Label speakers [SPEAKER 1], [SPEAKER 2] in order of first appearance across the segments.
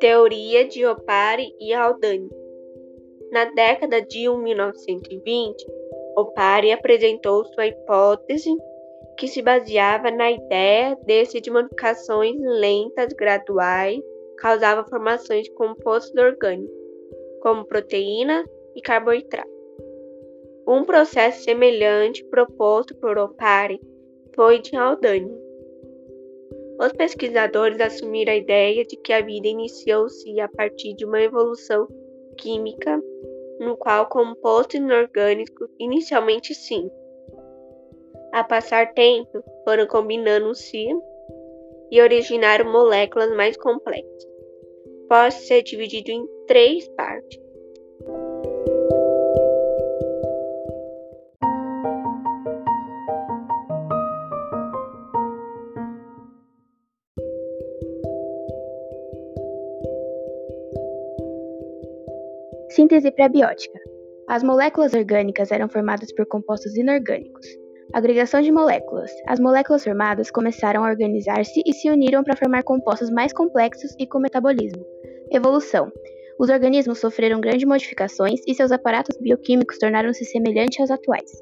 [SPEAKER 1] Teoria de Opari e Haldane. Na década de 1920, Opari apresentou sua hipótese que se baseava na ideia de que modificações lentas graduais causavam formações de compostos orgânicos, como proteínas e carboidratos. Um processo semelhante proposto por Opari foi de Haldane. Os pesquisadores assumiram a ideia de que a vida iniciou-se a partir de uma evolução química, no qual compostos inorgânicos, inicialmente sim, a passar tempo, foram combinando-se e originaram moléculas mais complexas. Pode ser dividido em três partes.
[SPEAKER 2] Síntese prebiótica. As moléculas orgânicas eram formadas por compostos inorgânicos. Agregação de moléculas. As moléculas formadas começaram a organizar-se e se uniram para formar compostos mais complexos e com metabolismo. Evolução. Os organismos sofreram grandes modificações e seus aparatos bioquímicos tornaram-se semelhantes aos atuais.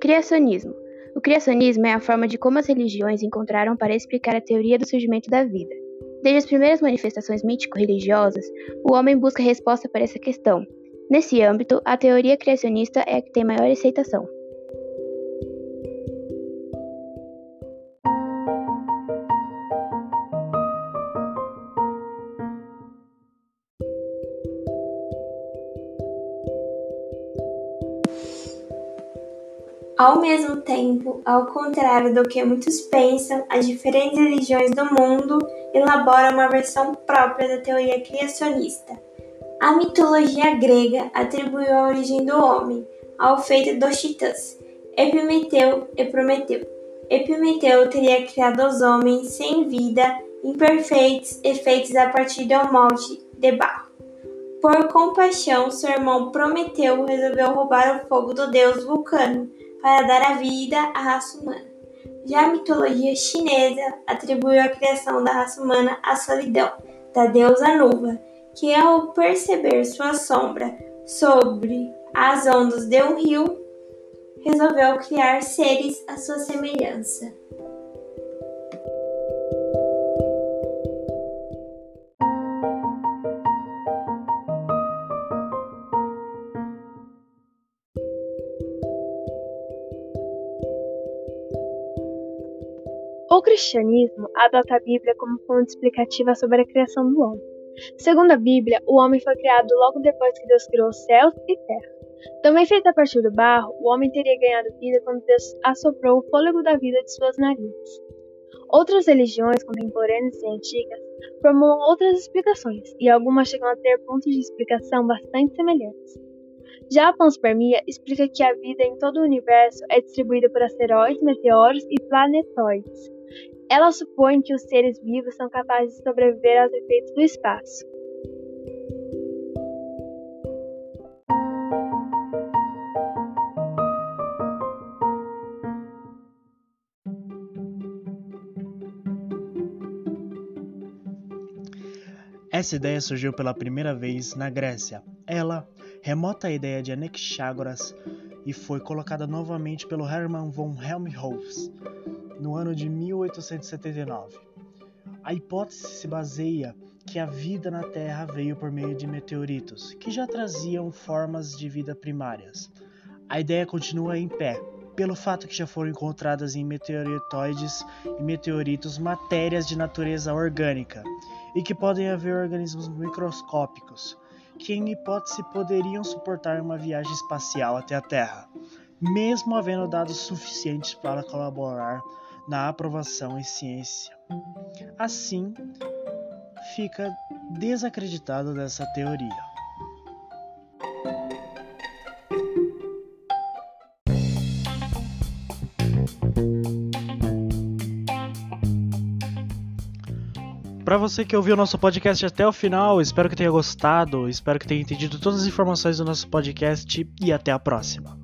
[SPEAKER 2] Criacionismo. O criacionismo é a forma de como as religiões encontraram para explicar a teoria do surgimento da vida. Desde as primeiras manifestações mítico-religiosas, o homem busca resposta para essa questão. Nesse âmbito, a teoria criacionista é a que tem maior aceitação.
[SPEAKER 3] Ao mesmo tempo, ao contrário do que muitos pensam, as diferentes religiões do mundo elaboram uma versão própria da teoria criacionista. A mitologia grega atribuiu a origem do homem ao feito dos titãs, Epimeteu e Prometeu. Epimeteu teria criado os homens sem vida, imperfeitos e feitos a partir do molde de barro. Por compaixão, seu irmão Prometeu resolveu roubar o fogo do deus Vulcano para dar a vida à raça humana. Já a mitologia chinesa atribuiu a criação da raça humana à solidão da deusa Nuva, que ao perceber sua sombra sobre as ondas de um rio, resolveu criar seres à sua semelhança.
[SPEAKER 4] O cristianismo adota a Bíblia como fonte explicativa sobre a criação do homem. Segundo a Bíblia, o homem foi criado logo depois que Deus criou céus e terra. Também feito a partir do barro, o homem teria ganhado vida quando Deus assoprou o fôlego da vida de suas narinas. Outras religiões contemporâneas e antigas formulam outras explicações, e algumas chegam a ter pontos de explicação bastante semelhantes. Já a panspermia explica que a vida em todo o universo é distribuída por asteroides, meteoros e planetoides, ela supõe que os seres vivos são capazes de sobreviver aos efeitos do espaço.
[SPEAKER 5] Essa ideia surgiu pela primeira vez na Grécia. Ela remota a ideia de Anaxágoras e foi colocada novamente pelo Hermann von Helmholtz no ano de 1879. A hipótese se baseia que a vida na Terra veio por meio de meteoritos, que já traziam formas de vida primárias. A ideia continua em pé, pelo fato que já foram encontradas em meteoritoides e meteoritos matérias de natureza orgânica e que podem haver organismos microscópicos que, em hipótese, poderiam suportar uma viagem espacial até a Terra, mesmo havendo dados suficientes para colaborar na aprovação em ciência. Assim, fica desacreditado dessa teoria. Para você que ouviu o nosso podcast até o final, espero que tenha gostado, espero que tenha entendido todas as informações do nosso podcast e até a próxima.